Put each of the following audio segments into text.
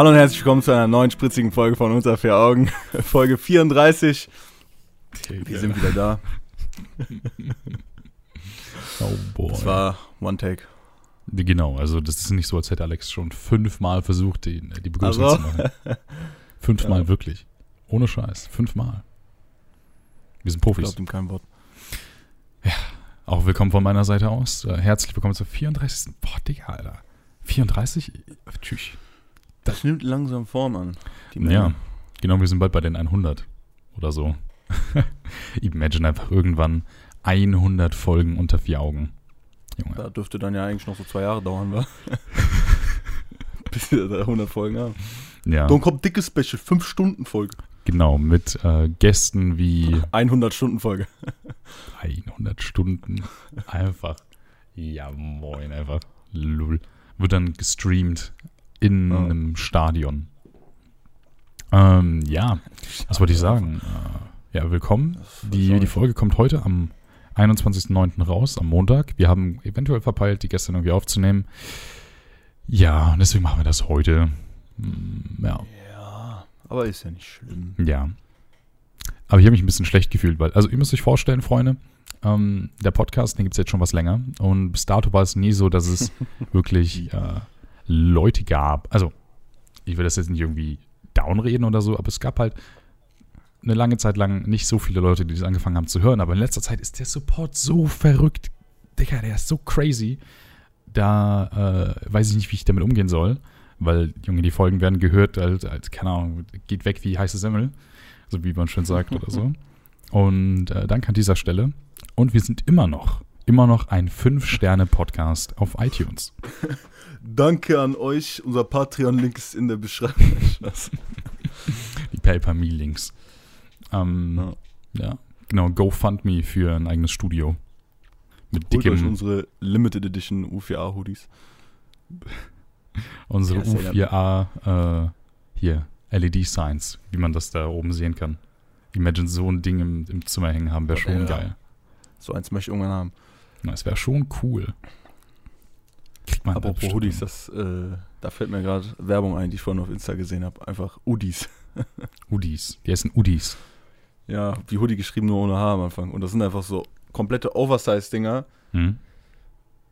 Hallo und herzlich willkommen zu einer neuen spritzigen Folge von Unter vier Augen. Folge 34. Wir sind wieder da. Oh boy. Das war One Take. Genau, also das ist nicht so, als hätte Alex schon fünfmal versucht, die, die Begrüßung Also? zu machen. Fünfmal Ja. wirklich. Ohne Scheiß. Fünfmal. Wir sind Ich Profis. glaub ihm kein Wort. Auch willkommen von meiner Seite aus. Äh, Herzlich willkommen zur 34. Boah, Digga, Alter. 34? Tschüss. Das nimmt langsam Form an. Ja, genau, wir sind bald bei den 100 oder so. Imagine einfach irgendwann 100 Folgen unter vier Augen. Junge. Da dürfte dann ja eigentlich noch so zwei Jahre dauern, wa? Bis wir da 100 Folgen haben. Ja, Dann kommt dicke Special, 5 Stunden Folge. genau, mit äh, Gästen wie 100 Stunden Folge. 100 Stunden. Einfach. Ja, moin, einfach. Lull. Wird dann gestreamt in Ja. einem Stadion. Ähm, ja, was wollte ich sagen? Äh, ja, willkommen. Die, die Folge kommt heute am 21.09. raus, am Montag. Wir haben eventuell verpeilt, die gestern irgendwie aufzunehmen. Ja, und deswegen machen wir das heute. Hm, Ja, Ja, aber ist ja nicht schlimm. ja. Aber ich habe mich ein bisschen schlecht gefühlt, weil, also ihr müsst euch vorstellen, Freunde, ähm, der Podcast, den gibt es jetzt schon was länger. Und bis dato war es nie so, dass es wirklich äh, Leute gab. Also, ich will das jetzt nicht irgendwie downreden oder so, aber es gab halt eine lange Zeit lang nicht so viele Leute, die das angefangen haben zu hören. Aber in letzter Zeit ist der Support so verrückt. Digga, der ist so crazy. Da äh, weiß ich nicht, wie ich damit umgehen soll. Weil, Junge, die Folgen werden gehört, als, als keine Ahnung, geht weg wie heiße Semmel. So wie man schön sagt oder so. Und äh, danke an dieser Stelle. Und wir sind immer noch, immer noch ein 5-Sterne-Podcast auf iTunes. Danke an euch. Unser Patreon-Link ist in der Beschreibung. Die Paper-Me-Links. Ähm, ja. genau, GoFundMe für ein eigenes Studio. Mit Holt euch dickem, unsere Limited Edition U4A-Hoodies. unsere Ja, U4A, äh, hier, LED-Signs, wie man das da oben sehen kann. Imagine so ein Ding im, im Zimmer hängen haben, wäre Ja, schon ja. geil. So eins möchte ich irgendwann haben. Na, es wäre schon cool. Kriegt man Apropos Hoodies, das, äh, da fällt mir gerade Werbung ein, die ich vorhin auf Insta gesehen habe. Einfach Udis. Udis. Die heißen Udis. Ja, wie Hoodie geschrieben, nur ohne H am Anfang. Und das sind einfach so komplette Oversize-Dinger. Hm?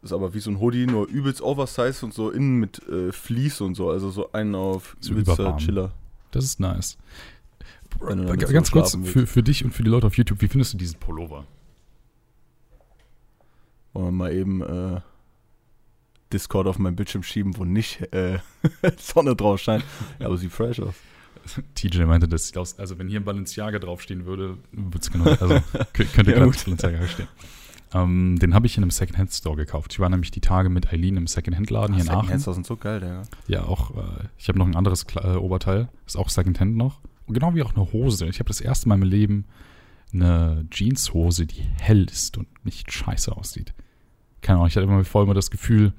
Ist aber wie so ein Hoodie, nur übelst Oversize und so innen mit äh, Fleece und so. Also so einen auf So übelster. Chiller. Das ist nice. Ganz kurz für, für dich und für die Leute auf YouTube, wie findest du diesen Pullover? Wollen wir mal eben äh, Discord auf meinen Bildschirm schieben, wo nicht äh, Sonne drauf scheint. Ja, aber sieht fresh aus. TJ meinte, das sieht aus, also wenn hier ein Balenciaga draufstehen würde, würde es genau, also kö- könnte Ja, gut. Balenciaga stehen. Ähm, den habe ich in einem Secondhand-Store gekauft. Ich war nämlich die Tage mit Eileen im Secondhand-Laden hier in Aachen. Secondhands sind so geil, Digga. Ja, auch, äh, ich habe noch ein anderes Kle- äh, Oberteil, ist auch Secondhand noch. Und genau wie auch eine Hose. Ich habe das erste Mal meinem Leben eine Jeanshose, die hell ist und nicht scheiße aussieht. Keine Ahnung, ich hatte immer voll immer das Gefühl,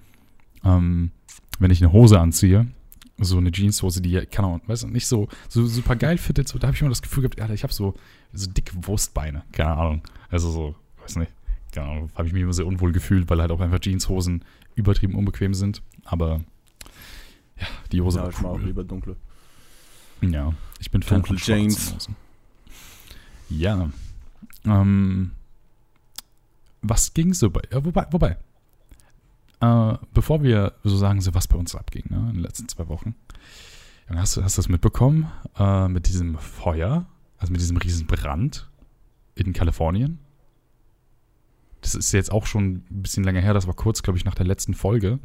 ähm, wenn ich eine Hose anziehe, so eine Jeanshose, die, keine Ahnung, weißt du, nicht so, so super geil fittet, so, da habe ich immer das Gefühl gehabt, Alter, ich habe so, so dicke Wurstbeine, keine Ahnung. Also so, weiß nicht, keine Ahnung, habe ich mich immer sehr unwohl gefühlt, weil halt auch einfach Jeanshosen übertrieben unbequem sind. Aber ja, die Hose Ja, war ich mag auch cool. lieber dunkle. Ja, ich bin Fan Dunkle von Jeans. Hosen. Ja. Ähm, was ging so bei. Ja, wobei, wobei. Äh, bevor wir so sagen, so was bei uns abging, ne, in den letzten zwei Wochen. Hast du hast das mitbekommen äh, mit diesem Feuer, also mit diesem riesen Brand in Kalifornien? Das ist jetzt auch schon ein bisschen länger her, das war kurz, glaube ich, nach der letzten Folge.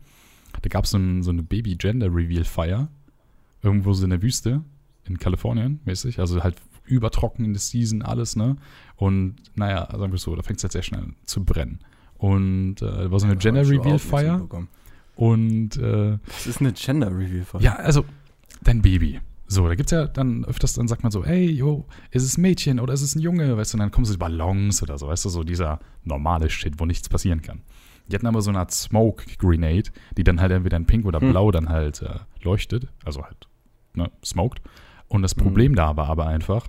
Da gab so es so eine Baby-Gender-Reveal-Feier. Irgendwo so in der Wüste in Kalifornien, mäßig. Also halt der Season, alles, ne? Und naja, sagen wir so, da fängt es halt sehr schnell zu brennen. Und äh, war so eine Ja, nichts Gender-Reveal-Feier. mitbekommen. Und äh, Das ist eine Gender-Review. ja, also dein Baby. So, da gibt's ja dann öfters, dann sagt man so, ey, yo, ist es ein Mädchen oder ist es ein Junge, weißt du, und dann kommen so Ballons oder so, weißt du, so dieser normale Shit, wo nichts passieren kann. Die hatten aber so eine Art Smoke Grenade, die dann halt entweder in pink oder Hm. blau dann halt äh, leuchtet, also halt, ne, smoked. Und das. Problem da war aber einfach,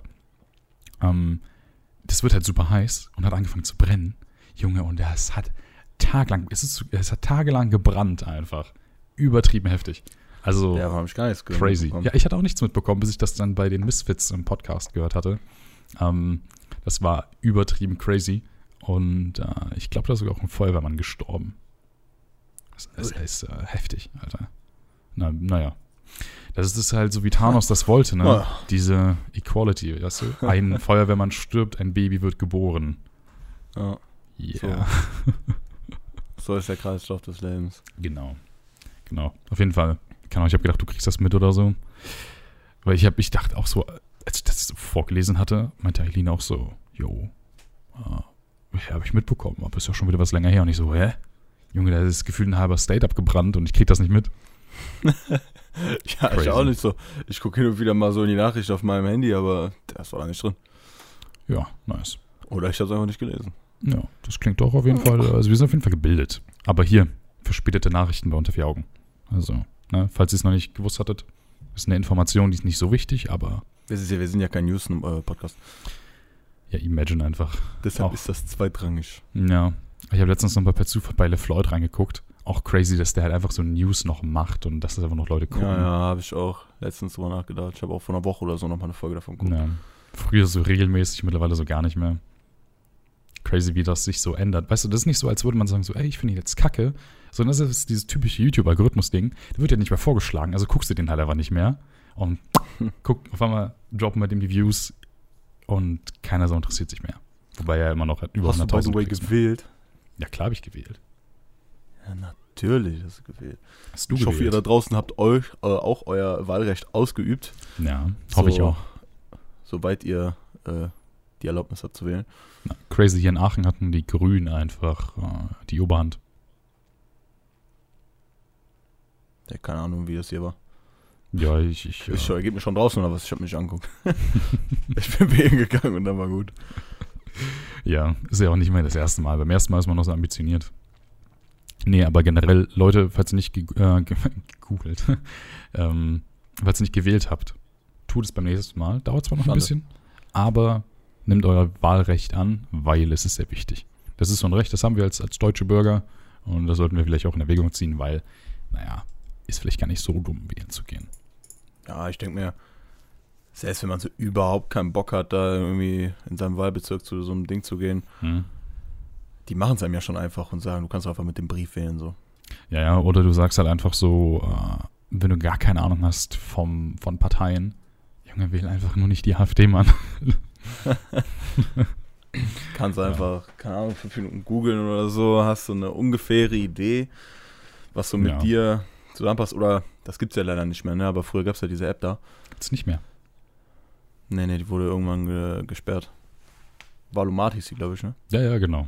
ähm, das wird halt super heiß und hat angefangen zu brennen. Junge, und das hat taglang, es, ist, es hat tagelang gebrannt einfach. Übertrieben heftig. Also Ja, habe ich gar nichts gehört. crazy. Ja, ich hatte auch nichts mitbekommen, bis ich das dann bei den Misfits im Podcast gehört hatte. Ähm, das war übertrieben crazy. Und äh, ich glaube, da ist sogar auch ein Feuerwehrmann gestorben. Das, das ist äh, heftig, Alter. Na, naja. Das ist halt so, wie Thanos das wollte, ne? Ah. Diese Equality, weißt du? Ein Feuerwehrmann stirbt, ein Baby wird geboren. Ja, Yeah. so ist der Kreislauf des Lebens. Genau. Genau. Auf jeden Fall. Keine Ahnung, ich habe gedacht, du kriegst das mit oder so. Weil ich habe, ich dachte auch so, als ich das so vorgelesen hatte, meinte Eileen auch so, jo, äh, ja, habe ich mitbekommen, aber ist ja schon wieder was länger her. Und ich so, hä? Junge, da ist gefühlt ein halber State abgebrannt und ich krieg das nicht mit. Ja, Crazy. ich auch nicht so. Ich gucke hin und wieder mal so in die Nachricht auf meinem Handy, aber das war da nicht drin. Ja, nice. Oder ich habe es einfach nicht gelesen. Ja, das klingt doch auf jeden Fall, also wir sind auf jeden Fall gebildet. Aber hier, verspätete Nachrichten bei unter vier Augen. Also, ne, falls ihr es noch nicht gewusst hattet, ist eine Information, die ist nicht so wichtig, aber Wir sind ja, wir sind ja kein News-Podcast. ja, imagine einfach. Deshalb Auch. ist das zweitrangig. Ja, ich habe letztens noch mal per Zufall bei LeFloid reingeguckt. Auch crazy, dass der halt einfach so News noch macht und dass das einfach noch Leute gucken. Ja, ja, habe ich auch letztens drüber nachgedacht. Ich habe auch vor einer Woche oder so noch mal eine Folge davon geguckt. Ja. Früher so regelmäßig, mittlerweile so gar nicht mehr. Crazy, wie das sich so ändert. Weißt du, das ist nicht so, als würde man sagen, so, ey, ich finde ihn jetzt kacke, sondern das ist dieses typische YouTube-Algorithmus-Ding. Der wird ja nicht mehr vorgeschlagen, also guckst du den halt einfach nicht mehr. Und guck, auf einmal droppen bei dem die Views und keiner so interessiert sich mehr. Wobei er immer noch über Hast du, by 100.000 the way, Klicks mehr. gewählt? Ja, klar habe ich gewählt. Ja, natürlich hast du gewählt. Hast du ich hoffe, ihr da draußen habt euch äh, auch euer Wahlrecht ausgeübt. Ja, hoffe ich auch. Soweit ihr äh, die Erlaubnis habt zu wählen. Crazy, hier in Aachen hatten die Grünen einfach äh, die Oberhand. Ja, keine Ahnung, wie das hier war. Ja, ich, ich, Ich äh, äh, mir schon draußen oder was? Ich habe mich angeguckt. ich bin wählen gegangen und dann war gut. ja, ist ja auch nicht mehr das erste Mal. Beim ersten Mal ist man noch so ambitioniert. Nee, aber generell, Leute, falls ihr nicht ge äh, ge gegoogelt, ähm, falls ihr nicht gewählt habt, tut es beim nächsten Mal. Dauert zwar noch ein bisschen, aber nehmt euer Wahlrecht an, weil es ist sehr wichtig. Das ist so ein Recht, das haben wir als, als deutsche Bürger und das sollten wir vielleicht auch in Erwägung ziehen, weil, naja, ist vielleicht gar nicht so dumm, wählen zu gehen. Ja, ich denke mir, selbst wenn man so überhaupt keinen Bock hat, da irgendwie in seinem Wahlbezirk zu so einem Ding zu gehen, Hm? die machen es einem ja schon einfach und sagen, du kannst einfach mit dem Brief wählen. so. Ja, ja, oder du sagst halt einfach so, äh, wenn du gar keine Ahnung hast vom, von Parteien, Junge, wähl einfach nur nicht die AfD, Mann. Kannst Ja. einfach, keine Ahnung, fünf Minuten googeln oder so, hast so eine ungefähre Idee, was so mit Ja. dir zusammenpasst. Oder, das gibt's ja leider nicht mehr, ne? aber früher gab's ja diese App da. Gibt's nicht mehr. Nee, nee, die wurde irgendwann ge gesperrt. Valomat hieß die, glaube ich, ne? Ja, ja, genau.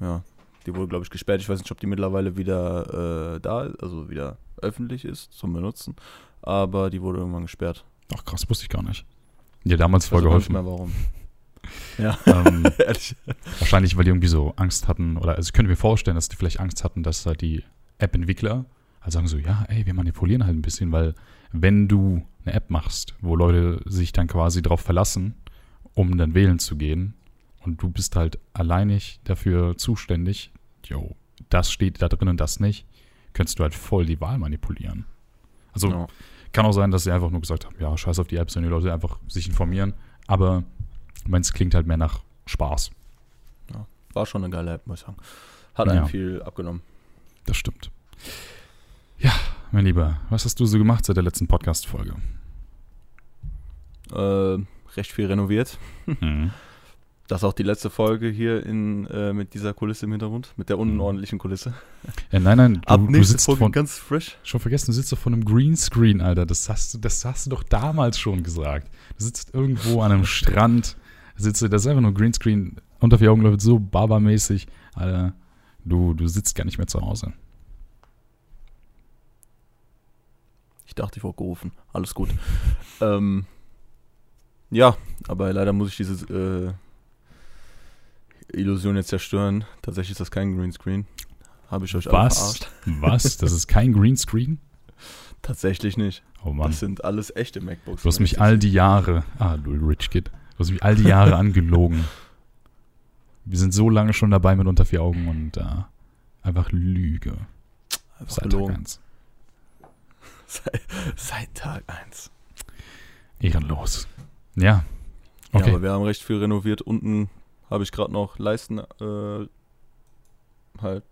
Ja, die wurde, glaube ich, gesperrt. Ich weiß nicht, ob die mittlerweile wieder äh, da ist, also wieder öffentlich ist zum Benutzen. Aber die wurde irgendwann gesperrt. Ach krass, wusste ich gar nicht. Ja, damals Ich voll weiß auch nicht geholfen. mehr warum. Ja, Ähm, wahrscheinlich, weil die irgendwie so Angst hatten, oder also ich könnte mir vorstellen, dass die vielleicht Angst hatten, dass halt die App-Entwickler halt sagen so, ja, ey, wir manipulieren halt ein bisschen, weil wenn du eine App machst, wo Leute sich dann quasi drauf verlassen, um dann wählen zu gehen, und du bist halt alleinig dafür zuständig, jo, das steht da drin und das nicht, könntest du halt voll die Wahl manipulieren. Also Ja. Kann auch sein, dass sie einfach nur gesagt haben, ja, scheiß auf die Apps, wenn die Leute einfach sich informieren. Aber meins klingt halt mehr nach Spaß. War schon eine geile App, muss ich sagen. Hat Ja. einem viel abgenommen. Das stimmt. Ja, mein Lieber, was hast du so gemacht seit der letzten Podcast-Folge? Äh, recht viel renoviert. Mhm. Das ist auch die letzte Folge hier in, äh, mit dieser Kulisse im Hintergrund, mit der unordentlichen Kulisse. Ja, nein, nein, Ab du, du nächste sitzt Folge von, ganz frisch. schon vergessen, du sitzt doch vor einem Greenscreen, Alter. Das hast, du- das hast du doch damals schon gesagt. Du sitzt irgendwo an einem Strand, sitzt du, das ist einfach nur Greenscreen, unter vier Augen läuft so barbermäßig. Alter, du, du sitzt gar nicht mehr zu Hause. Ich dachte, ich wurde gerufen. Alles gut. ähm, ja, aber leider muss ich diese äh, Illusion jetzt zerstören. Tatsächlich ist das kein Greenscreen. Habe ich euch Was? verarscht. Was? Das ist kein Greenscreen? Tatsächlich nicht. Oh Mann. Das sind alles echte MacBooks. Du hast mich all die Jahre, ah, du Rich Kid, du hast mich all die Jahre angelogen. Wir sind so lange schon dabei mit unter vier Augen und äh, einfach Lüge. Einfach Seit Tag gelogen. eins. seit, seit Tag 1. Ehrenlos. Ja. Okay. Ja, aber wir haben recht viel renoviert. Unten habe ich gerade noch Leisten äh, halt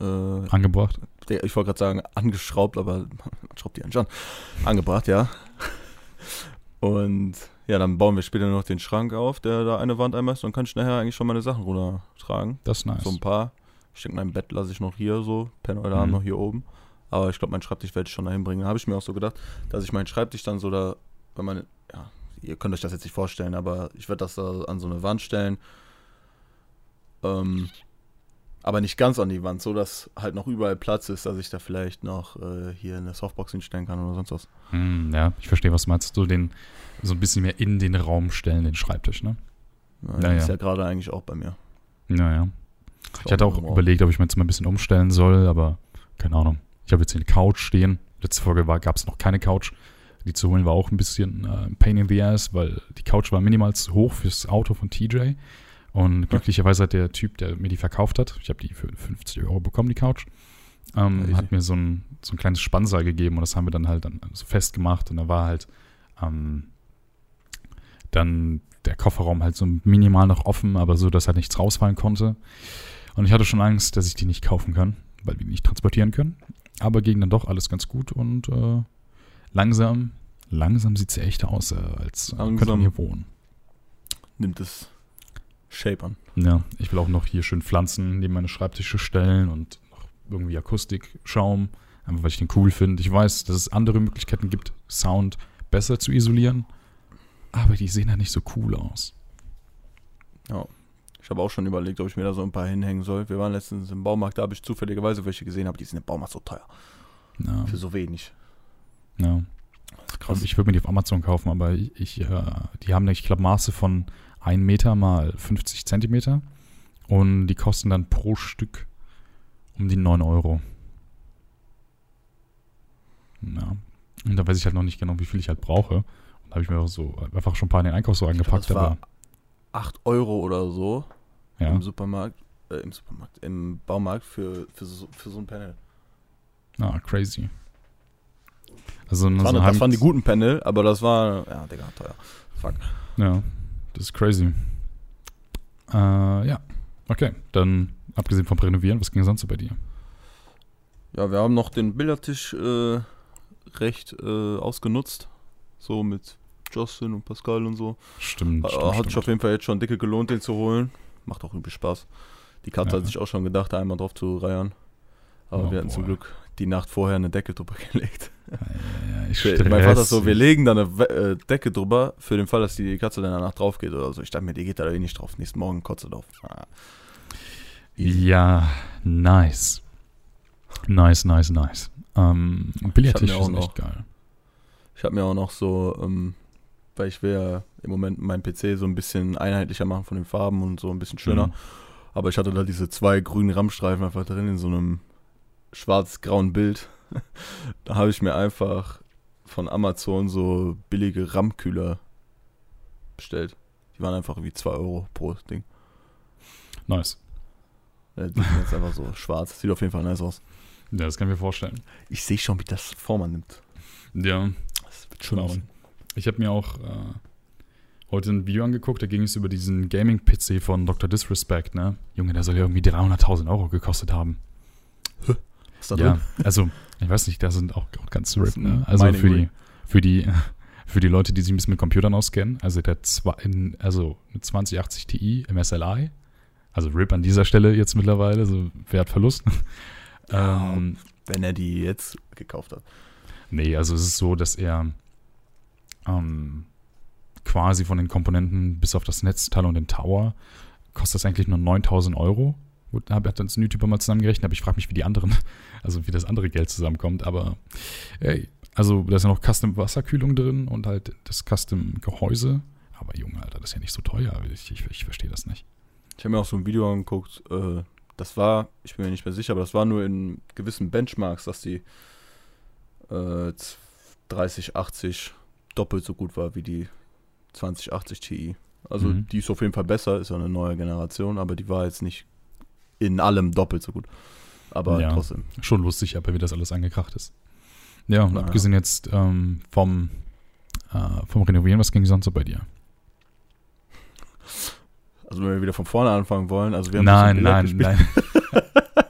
äh, angebracht. Ich wollte gerade sagen angeschraubt, aber man schraubt die eigentlich an. Angebracht, ja. Und ja, dann bauen wir später noch den Schrank auf, der da eine Wand einmal ist. Dann kann ich nachher eigentlich schon meine Sachen runtertragen. Das ist nice. So ein paar. Ich denke, mein Bett lasse ich noch hier so. Pen oder mhm. noch hier oben. Aber ich glaube, mein Schreibtisch werde ich schon dahin bringen. Da habe ich mir auch so gedacht, dass ich meinen Schreibtisch dann so da, wenn man, ja, ihr könnt euch das jetzt nicht vorstellen, aber ich werde das da an so eine Wand stellen. Ähm, aber nicht ganz an die Wand, so dass halt noch überall Platz ist, dass ich da vielleicht noch äh, hier eine Softbox hinstellen kann oder sonst was. Hm, ja, ich verstehe, was du meinst. So den, so ein bisschen mehr in den Raum stellen, den Schreibtisch, ne? Ja, naja. Ist ja gerade eigentlich auch bei mir. Naja. Ich hatte auch überlegt, ob ich mir jetzt mal ein bisschen umstellen soll, aber keine Ahnung. Ich habe jetzt hier eine Couch stehen. Letzte Folge gab es noch keine Couch. Die zu holen war auch ein bisschen äh, Pain in the Ass, weil die Couch war minimal zu hoch fürs Auto von TJ. Und glücklicherweise hat der Typ, der mir die verkauft hat, ich habe die für 50 Euro bekommen, die Couch, ähm, hat mir so ein, so ein kleines Spannseil gegeben und das haben wir dann halt dann so festgemacht und da war halt ähm, dann der Kofferraum halt so minimal noch offen, aber so, dass halt nichts rausfallen konnte. Und ich hatte schon Angst, dass ich die nicht kaufen kann, weil wir die nicht transportieren können. Aber ging dann doch alles ganz gut und äh, langsam, langsam sieht es ja echt aus, äh, als langsam könnte man hier wohnen. Nimmt es Shape an. Ja, ich will auch noch hier schön Pflanzen neben meine Schreibtische stellen und noch irgendwie Akustikschaum, einfach weil ich den cool finde. Ich weiß, dass es andere Möglichkeiten gibt, Sound besser zu isolieren, aber die sehen ja nicht so cool aus. Ja. Ich habe auch schon überlegt, ob ich mir da so ein paar hinhängen soll. Wir waren letztens im Baumarkt, da habe ich zufälligerweise welche gesehen, aber die sind im Baumarkt so teuer. Ja. Für so wenig. Ja. Krass. Ich würde mir die auf Amazon kaufen, aber ich, ich äh, die haben, ich glaube, Maße von 1 Meter mal 50 Zentimeter. Und die kosten dann pro Stück um die 9 Euro. Ja. Und da weiß ich halt noch nicht genau, wie viel ich halt brauche. Und da habe ich mir auch so einfach schon ein paar in den Einkaufswagen gepackt. Das war 8 Euro oder so ja. im Supermarkt, äh, im Supermarkt, im Baumarkt für, für, so, für so ein Panel. Ah, crazy. Also das, waren, das waren die guten Panel, aber das war, ja, Digga, teuer. Fuck. Ja, das ist crazy. Äh, ja. Okay, dann abgesehen vom Renovieren, was ging sonst so bei dir? Ja, wir haben noch den Billardtisch äh, recht äh, ausgenutzt. So mit Justin und Pascal und so. Stimmt. Äh, stimmt hat stimmt. sich auf jeden Fall jetzt schon dicke gelohnt, den zu holen. Macht auch irgendwie Spaß. Die Katze ja. hat sich auch schon gedacht, da einmal drauf zu reiern. Aber oh, wir hatten boah. zum Glück die Nacht vorher eine Decke drüber gelegt. Ja, ja, mein Vater so, wir legen da eine äh, Decke drüber, für den Fall, dass die Katze dann danach drauf geht oder so. Ich dachte mir, die geht da eh nicht drauf. Nächsten Morgen kotze drauf. Ah. Ja, nice. Nice, nice, nice. Ähm, Billardtisch ist noch, echt geil. Ich habe mir auch noch so, ähm, weil ich will ja im Moment meinen PC so ein bisschen einheitlicher machen von den Farben und so ein bisschen schöner. Mhm. Aber ich hatte da diese zwei grünen Rammstreifen einfach drin in so einem schwarz-grauen Bild. da habe ich mir einfach von Amazon so billige RAM-Kühler bestellt. Die waren einfach wie 2 Euro pro Ding. Nice. Ja, die sind jetzt einfach so schwarz. Sieht auf jeden Fall nice aus. Ja, das kann ich mir vorstellen. Ich sehe schon, wie das Form annimmt. Ja. Das wird schön aus. Ich habe mir auch äh, heute ein Video angeguckt, da ging es über diesen Gaming-PC von Dr. Disrespect, ne? Junge, der soll ja irgendwie 300.000 Euro gekostet haben. Ist da ja, drin? also, ich weiß nicht, da sind auch, auch ganz RIP, ne? Also für die, für die, für die Leute, die sich ein bisschen mit Computern auskennen, also der zwei, in, also eine 2080 Ti im SLI, also RIP an dieser Stelle jetzt mittlerweile, so Wertverlust. Ja, ähm, wenn er die jetzt gekauft hat. Nee, also es ist so, dass er ähm, quasi von den Komponenten bis auf das Netzteil und den Tower kostet das eigentlich nur 9000 Euro. Gut, habe ich uns ein YouTuber mal zusammengerechnet, aber ich frage mich, wie die anderen, also wie das andere Geld zusammenkommt. Aber ey, also da ist ja noch Custom Wasserkühlung drin und halt das Custom Gehäuse. Aber Junge, Alter, das ist ja nicht so teuer. Ich, ich, ich verstehe das nicht. Ich habe mir auch so ein Video angeguckt. Äh, das war, ich bin mir nicht mehr sicher, aber das war nur in gewissen Benchmarks, dass die äh, 3080 doppelt so gut war wie die 2080 Ti. Also mhm. die ist auf jeden Fall besser, ist ja eine neue Generation, aber die war jetzt nicht in allem doppelt so gut. Aber ja, trotzdem. Schon lustig, aber wie das alles angekracht ist. Ja, und Naja. abgesehen jetzt ähm, vom, äh, vom Renovieren, was ging sonst so bei dir? Also wenn wir wieder von vorne anfangen wollen, also wir haben Nein, nein, gespielt.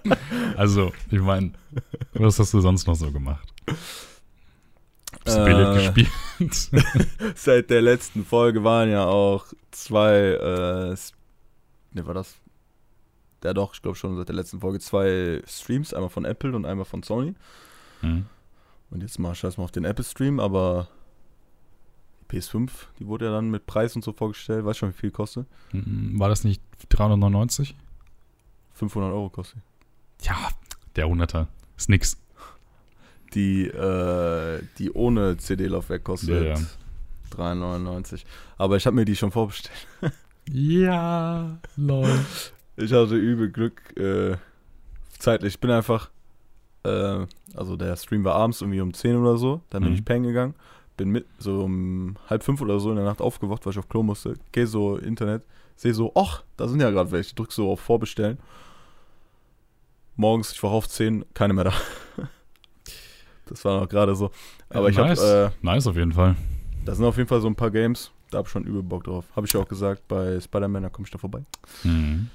nein. also, ich meine, was hast du sonst noch so gemacht? Billard Äh, gespielt? Seit der letzten Folge waren ja auch zwei, äh, ne, war das? Ja doch, ich glaube schon seit der letzten Folge zwei Streams, einmal von Apple und einmal von Sony. Hm. Und jetzt mal scheiß mal auf den Apple-Stream, aber die PS5, die wurde ja dann mit Preis und so vorgestellt. Weißt schon, wie viel kostet? Hm, War das nicht 399? 500 Euro kostet. Ja, der 100er. Ist nix. Die, äh, die ohne CD-Laufwerk kostet Ja, ja. 3,99. Aber ich habe mir die schon vorbestellt. Ja, lol. Ich hatte übel Glück äh, zeitlich. Ich bin einfach, äh, also der Stream war abends irgendwie um 10 oder so. Dann bin Mhm. ich pennen gegangen. Bin mit so um halb fünf oder so in der Nacht aufgewacht, weil ich auf Klo musste. Geh so Internet, sehe so, ach, da sind ja gerade welche. Drück so auf Vorbestellen. Morgens, ich war auf 10, keine mehr da. das war noch gerade so. Aber ich nice. habe, äh, nice auf jeden Fall. da sind auf jeden Fall so ein paar Games. Da habe ich schon übel Bock drauf. Habe ich ja auch gesagt, bei Spider-Man, da komme ich da vorbei. Mhm.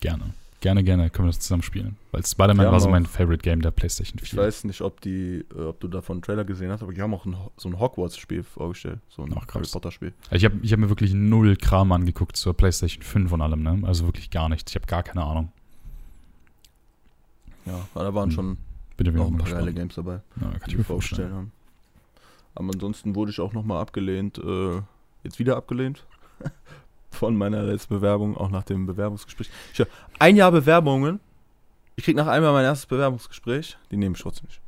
Gerne. Gerne, gerne können wir das zusammen spielen. Weil Spider-Man war so mein Favorite Game der PlayStation 4. Ich weiß nicht, ob die, äh, ob du davon einen Trailer gesehen hast, aber die haben auch ein, so ein Hogwarts-Spiel vorgestellt. So ein Ach. Harry Potter-Spiel. Ich habe ich hab mir wirklich null Kram angeguckt zur PlayStation 5 und allem, ne? Also wirklich gar nichts. Ich habe gar keine Ahnung. Ja, da waren Hm. schon Bitte auch ein paar geile. Games dabei, Ja, kann ich mir vorstellen. haben. Aber ansonsten wurde ich auch nochmal abgelehnt, äh, jetzt wieder abgelehnt. Von meiner letzten Bewerbung, auch nach dem Bewerbungsgespräch. Ich hab ein Jahr Bewerbungen. Ich krieg nach einem Jahr mein erstes Bewerbungsgespräch. Die nehmen ich trotzdem nicht.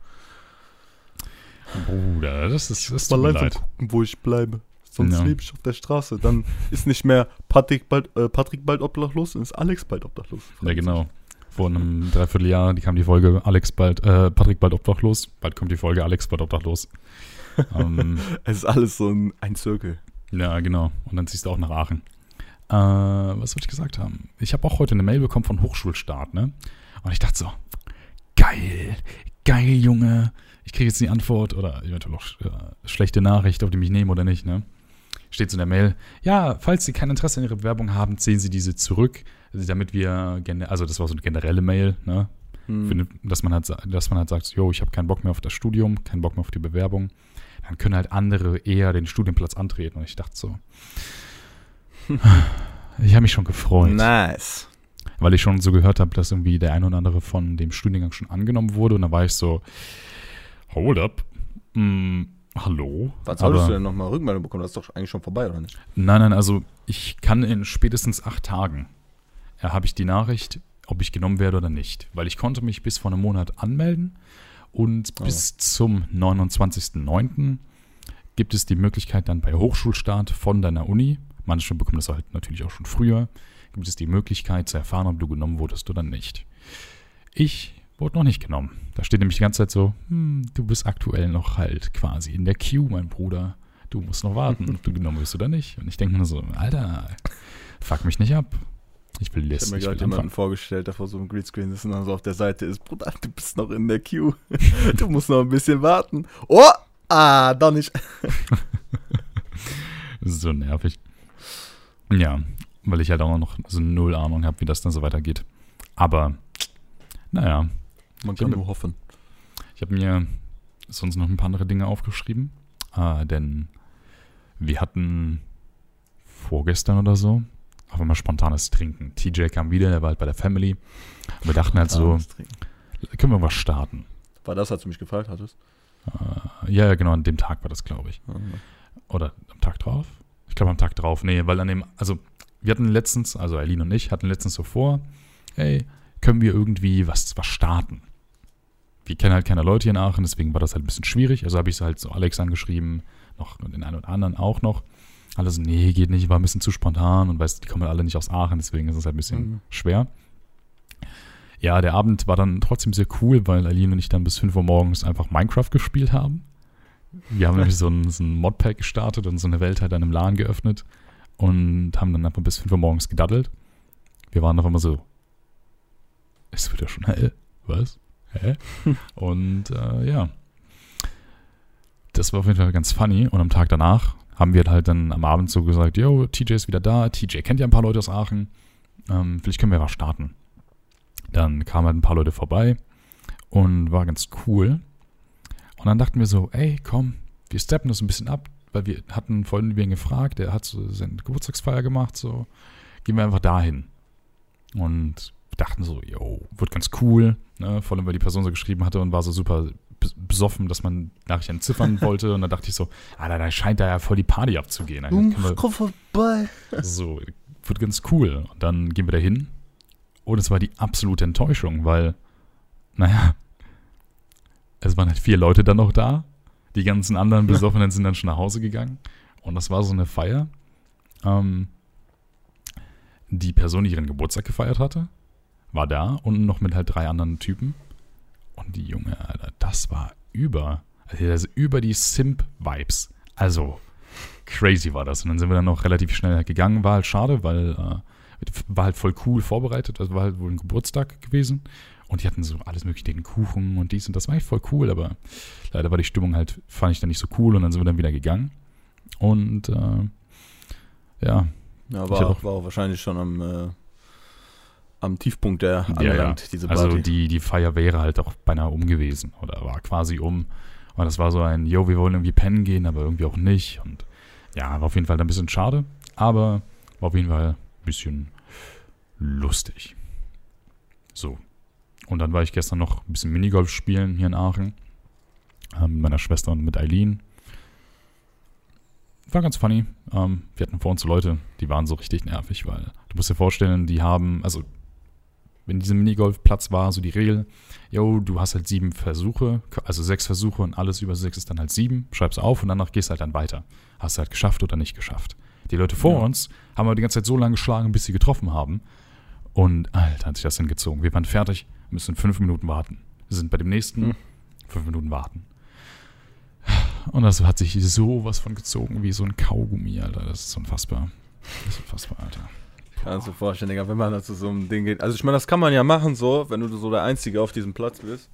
Bruder, das ist, das tut Mal mir leid. gucken, wo ich bleibe. Sonst Ja. lebe ich auf der Straße. Dann ist nicht mehr Patrick bald, äh, Patrick bald obdachlos, dann ist Alex bald obdachlos. Ja, genau. Vor einem Dreivierteljahr, die kam die Folge Alex bald, äh, Patrick bald obdachlos. Bald kommt die Folge Alex bald obdachlos. ähm, Es ist alles so ein, ein Zirkel. ja, genau. Und dann ziehst du auch nach Aachen. Äh, was wollte ich gesagt haben? Ich habe auch heute eine Mail bekommen von Hochschulstart, ne? Und ich dachte so, geil, geil, Junge. Ich kriege jetzt die Antwort oder eventuell auch äh, schlechte Nachricht, ob die mich nehmen oder nicht, ne? Steht so in der Mail, ja, falls Sie kein Interesse an Ihrer Bewerbung haben, ziehen Sie diese zurück, damit wir, also das war so eine generelle Mail, ne? Hm. Dass man halt, dass man halt sagt, yo, ich habe keinen Bock mehr auf das Studium, keinen Bock mehr auf die Bewerbung, dann können halt andere eher den Studienplatz antreten. Und ich dachte so, ich habe mich schon gefreut, Nice. weil ich schon so gehört habe, dass irgendwie der ein oder andere von dem Studiengang schon angenommen wurde. Und da war ich so, hold up, mm, hallo. Was solltest Aber- du denn nochmal Rückmeldung bekommen? Das ist doch eigentlich schon vorbei, oder nicht? Nein, nein, also ich kann in spätestens acht Tagen äh, habe ich die Nachricht, ob ich genommen werde oder nicht. Weil ich konnte mich bis vor einem Monat anmelden und Oh. bis zum 29.09. gibt es die Möglichkeit dann bei Hochschulstart von deiner Uni, manche bekommen das halt natürlich auch schon früher, gibt es die Möglichkeit zu erfahren, ob du genommen wurdest oder nicht. Ich wurde noch nicht genommen. Da steht nämlich die ganze Zeit so, hm, du bist aktuell noch halt quasi in der Queue, mein Bruder. Du musst noch warten, ob du genommen wirst oder nicht. Und ich denke mir so, Alter, fuck mich nicht ab. Ich will Ich das habe mir ich gerade jemanden vorgestellt, der vor so einem Greenscreen ist und dann so auf der Seite ist. Bruder, du bist noch in der Queue. du musst noch ein bisschen warten. Oh! Ah, doch nicht. So nervig. Ja, weil ich halt auch noch so null Ahnung habe, wie das dann so weitergeht. Aber, naja, Man kann nur hoffen. Ich habe mir sonst noch ein paar andere Dinge aufgeschrieben, äh, denn wir hatten vorgestern oder so auf einmal spontanes Trinken. TJ kam wieder, der war halt bei der Family. Und wir dachten halt so, können wir was starten? War das, als du mich gefragt hattest? Äh, ja, ja, genau, an dem Tag war das, glaube ich. Oder am Tag drauf? Ich glaube am Tag drauf. Nee, weil an dem, also wir hatten letztens, also Eileen und ich hatten letztens so vor, hey, können wir irgendwie was, was starten? Wir kennen halt keine Leute hier in Aachen, deswegen war das halt ein bisschen schwierig. Also habe ich so halt so Alex angeschrieben, noch den einen oder anderen auch noch. Alle so, nee, geht nicht, war ein bisschen zu spontan und weißt, die kommen halt alle nicht aus Aachen, deswegen ist es halt ein bisschen Mhm. schwer. Ja, der Abend war dann trotzdem sehr cool, weil Aline und ich dann bis 5 Uhr morgens einfach Minecraft gespielt haben. Wir haben nämlich so ein, so ein Modpack gestartet und so eine Welt halt an einem LAN geöffnet und haben dann einfach bis 5 Uhr morgens gedaddelt. Wir waren einfach mal so, es wird ja schon hell. Was? Hä? und äh, ja, das war auf jeden Fall ganz funny. Und am Tag danach haben wir halt dann am Abend so gesagt, yo, TJ ist wieder da. TJ kennt ja ein paar Leute aus Aachen. Ähm, vielleicht können wir was starten. Dann kamen halt ein paar Leute vorbei und war ganz cool. Und dann dachten wir so, ey, komm, wir steppen das ein bisschen ab, weil wir hatten vorhin wen gefragt, der hat so seine Geburtstagsfeier gemacht, so, gehen wir einfach dahin. Und dachten so, yo, wird ganz cool, ne? vor allem, weil die Person so geschrieben hatte und war so super besoffen, dass man Nachricht entziffern wollte. Und dann dachte ich so, ah, da scheint da ja voll die Party abzugehen. Dann wir, komm vorbei. So, wird ganz cool. Und dann gehen wir da hin. Und es war die absolute Enttäuschung, weil, naja, es waren halt vier Leute dann noch da. Die ganzen anderen Besoffenen sind dann schon nach Hause gegangen. Und das war so eine Feier. Ähm, die Person, die ihren Geburtstag gefeiert hatte, war da und noch mit halt drei anderen Typen. Und die Junge, Alter, das war über. Also über die Simp-Vibes. Also, crazy war das. Und dann sind wir dann noch relativ schnell gegangen. War halt schade, weil äh, war halt voll cool vorbereitet. Also war halt wohl ein Geburtstag gewesen. Und die hatten so alles mögliche, den Kuchen und dies und das war echt voll cool, aber leider war die Stimmung halt, fand ich dann nicht so cool und dann sind wir dann wieder gegangen. Und äh, ja. Ja, war, auch, war auch wahrscheinlich schon am, äh, am Tiefpunkt der angelangt, ja, ja. diese Party. Also die, die Feier wäre halt auch beinahe um gewesen oder war quasi um. Und das war so ein, yo, wir wollen irgendwie pennen gehen, aber irgendwie auch nicht. Und ja, war auf jeden Fall ein bisschen schade, aber war auf jeden Fall ein bisschen lustig. So, und dann war ich gestern noch ein bisschen Minigolf spielen hier in Aachen. Äh, mit meiner Schwester und mit Eileen. War ganz funny. Ähm, wir hatten vor uns so Leute, die waren so richtig nervig, weil du musst dir vorstellen, die haben, also wenn dieser Minigolfplatz war, so die Regel, yo, du hast halt sieben Versuche, also sechs Versuche und alles über sechs ist dann halt sieben, schreibst auf und danach gehst halt dann weiter. Hast du halt geschafft oder nicht geschafft. Die Leute vor ja. uns haben aber die ganze Zeit so lange geschlagen, bis sie getroffen haben. Und Alter, hat sich das hingezogen. Wir waren fertig müssen fünf Minuten warten. Wir sind bei dem nächsten, hm. fünf Minuten warten. Und das hat sich sowas von gezogen wie so ein Kaugummi, Alter. Das ist unfassbar. Das ist unfassbar, Alter. Kannst du dir vorstellen, Digga, wenn man da zu so einem Ding geht. Also ich meine, das kann man ja machen so, wenn du so der Einzige auf diesem Platz bist,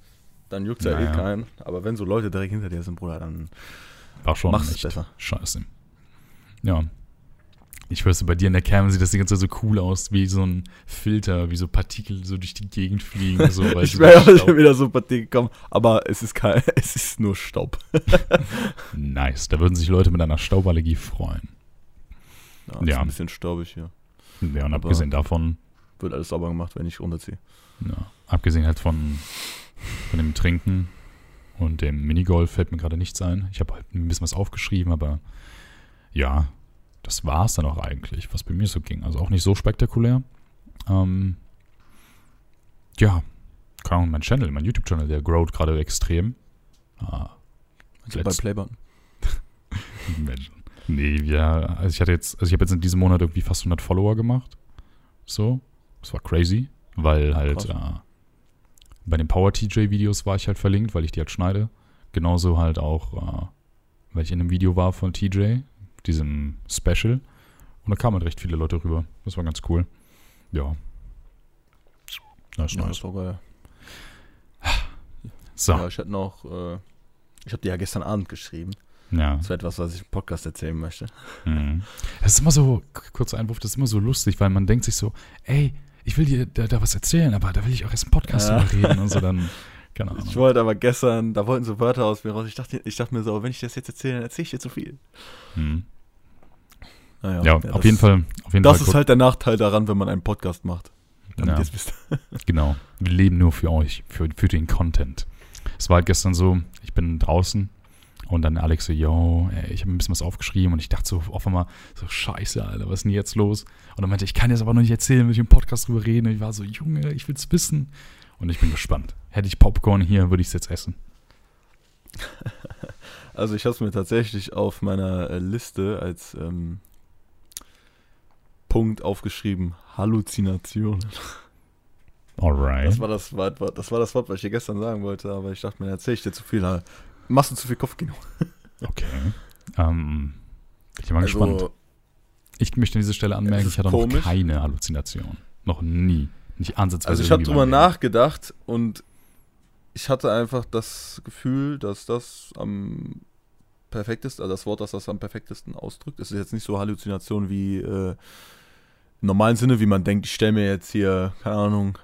dann juckt es ja eh keinen. Aber wenn so Leute direkt hinter dir sind, Bruder, dann War schon machst es besser. Scheiße. Ja, ich weiß, bei dir in der Cam sieht das die ganze Zeit so cool aus, wie so ein Filter, wie so Partikel so durch die Gegend fliegen. So, ich wäre auch wieder so Partikel kommen, aber es ist kein, es ist nur Staub. nice, da würden sich Leute mit einer Stauballergie freuen. Ja, ja. ist ein bisschen staubig hier. Ja, und aber abgesehen davon. Wird alles sauber gemacht, wenn ich runterziehe. Ja, abgesehen halt von, von dem Trinken und dem Minigolf fällt mir gerade nichts ein. Ich habe halt ein bisschen was aufgeschrieben, aber ja, das war es dann auch eigentlich, was bei mir so ging. Also auch nicht so spektakulär. Ähm, ja, keine Ahnung, mein Channel, mein YouTube-Channel, der growt gerade extrem. Ah, also bei Playbutton. nee, ja, also ich hatte jetzt, also ich habe jetzt in diesem Monat irgendwie fast 100 Follower gemacht. So, das war crazy, weil halt äh, bei den Power TJ Videos war ich halt verlinkt, weil ich die halt schneide. Genauso halt auch, äh, weil ich in einem Video war von TJ, diesem Special. Und da kamen halt recht viele Leute rüber. Das war ganz cool. Ja. Das ist ja, nice. Das war geil. So. Ja, ich hatte noch, äh, ich habe dir ja gestern Abend geschrieben. Ja. Das war etwas, was ich im Podcast erzählen möchte. Mhm. Das ist immer so, kurzer Einwurf, das ist immer so lustig, weil man denkt sich so, ey, ich will dir da, da was erzählen, aber da will ich auch erst im Podcast ja. drüber reden und so dann. Keine Ahnung. Ich wollte aber gestern, da wollten so Wörter aus mir raus. Ich dachte, ich dachte mir so, wenn ich das jetzt erzähle, dann erzähle ich dir zu viel. Mhm. Naja, ja, ja, auf jeden Fall. Auf jeden das Fall ist halt der Nachteil daran, wenn man einen Podcast macht. Ja. genau. Wir leben nur für euch, für, für den Content. Es war halt gestern so, ich bin draußen und dann Alex so, yo, ey, ich habe ein bisschen was aufgeschrieben und ich dachte so auf einmal, so scheiße, Alter, was ist denn jetzt los? Und dann meinte ich, kann jetzt aber noch nicht erzählen, will ich im Podcast drüber reden. Und ich war so, Junge, ich will es wissen. Und ich bin gespannt. Hätte ich Popcorn hier, würde ich es jetzt essen. Also ich habe es mir tatsächlich auf meiner äh, Liste als ähm, Punkt aufgeschrieben, Halluzinationen. Alright. Das war das, Wort, das war das Wort, was ich dir gestern sagen wollte, aber ich dachte mir, erzähl ich dir zu viel. Machst du zu viel Kopfkino? okay. Ähm, bin ich mal also, gespannt. Ich möchte an dieser Stelle anmerken, ich hatte komisch. noch keine Halluzination. Noch nie. Nicht ansatzweise. Also ich habe drüber nachgedacht und ich hatte einfach das Gefühl, dass das am perfekteste, also das Wort, das das am perfektesten ausdrückt. Es ist jetzt nicht so Halluzination wie äh, im normalen Sinne, wie man denkt, ich stelle mir jetzt hier, keine Ahnung,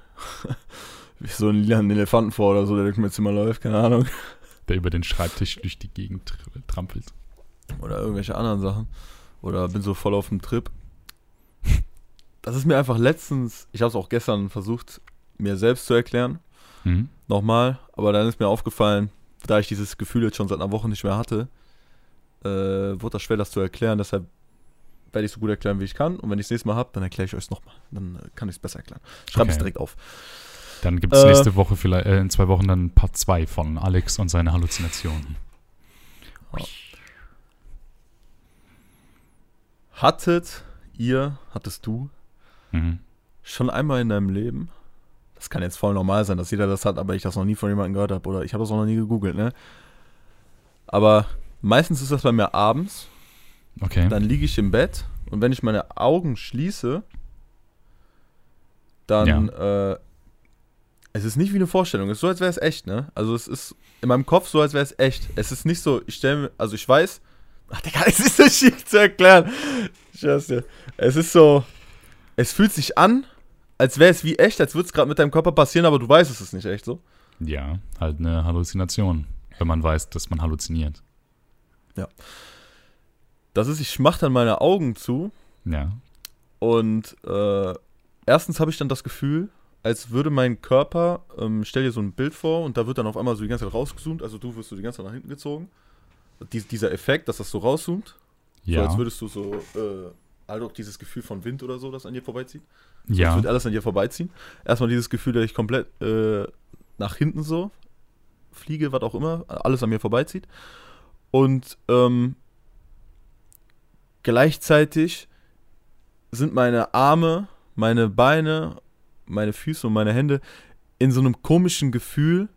wie so einen lilanen Elefanten vor oder so, der durch mein Zimmer läuft, keine Ahnung. Der über den Schreibtisch durch die Gegend tr- trampelt. Oder irgendwelche anderen Sachen. Oder bin so voll auf dem Trip. Das ist mir einfach letztens, ich habe es auch gestern versucht, mir selbst zu erklären. Mhm. nochmal, aber dann ist mir aufgefallen, da ich dieses Gefühl jetzt schon seit einer Woche nicht mehr hatte, äh, wurde das schwer, das zu erklären. Deshalb werde ich so gut erklären, wie ich kann. Und wenn ich es nächstes Mal habe, dann erkläre ich euch es nochmal. Dann äh, kann ich es besser erklären. Schreibe Okay. es direkt auf. Dann gibt es Äh. nächste Woche vielleicht, äh, in zwei Wochen dann Part 2 von Alex und seine Halluzinationen. Hattet ihr, hattest du Mhm. schon einmal in deinem Leben, das kann jetzt voll normal sein, dass jeder das hat, aber ich das noch nie von jemandem gehört habe oder ich habe das auch noch nie gegoogelt, ne? Aber meistens ist das bei mir abends, Okay. dann liege ich im Bett und wenn ich meine Augen schließe, dann, äh, es ist nicht wie eine Vorstellung, es ist so, als wäre es echt, ne? Also es ist in meinem Kopf so, als wäre es echt. Es ist nicht so, ich stelle mir, also ich weiß, ach Digga, es ist so schick zu erklären. Ich weiß dir. Es ist so, es fühlt sich an, als wäre es wie echt, als würde es gerade mit deinem Körper passieren, aber du weißt, es ist nicht echt so. Ja, halt eine Halluzination, wenn man weiß, dass man halluziniert. Das ist, ich mache dann meine Augen zu Ja. Und äh, erstens habe ich dann das Gefühl, als würde mein Körper, ähm, stell dir so ein Bild vor und da wird dann auf einmal so die ganze Zeit rausgezoomt, also du wirst so die ganze Zeit nach hinten gezogen. Dies, dieser Effekt, dass das so rauszoomt, so Ja. als würdest du so, äh, halt auch dieses Gefühl von Wind oder so, das an dir vorbeizieht. Es ja. wird alles an dir vorbeiziehen. Erstmal dieses Gefühl, dass ich komplett äh, nach hinten so fliege, was auch immer, alles an mir vorbeizieht. Und ähm, gleichzeitig sind meine Arme, meine Beine, meine Füße und meine Hände in so einem komischen Gefühl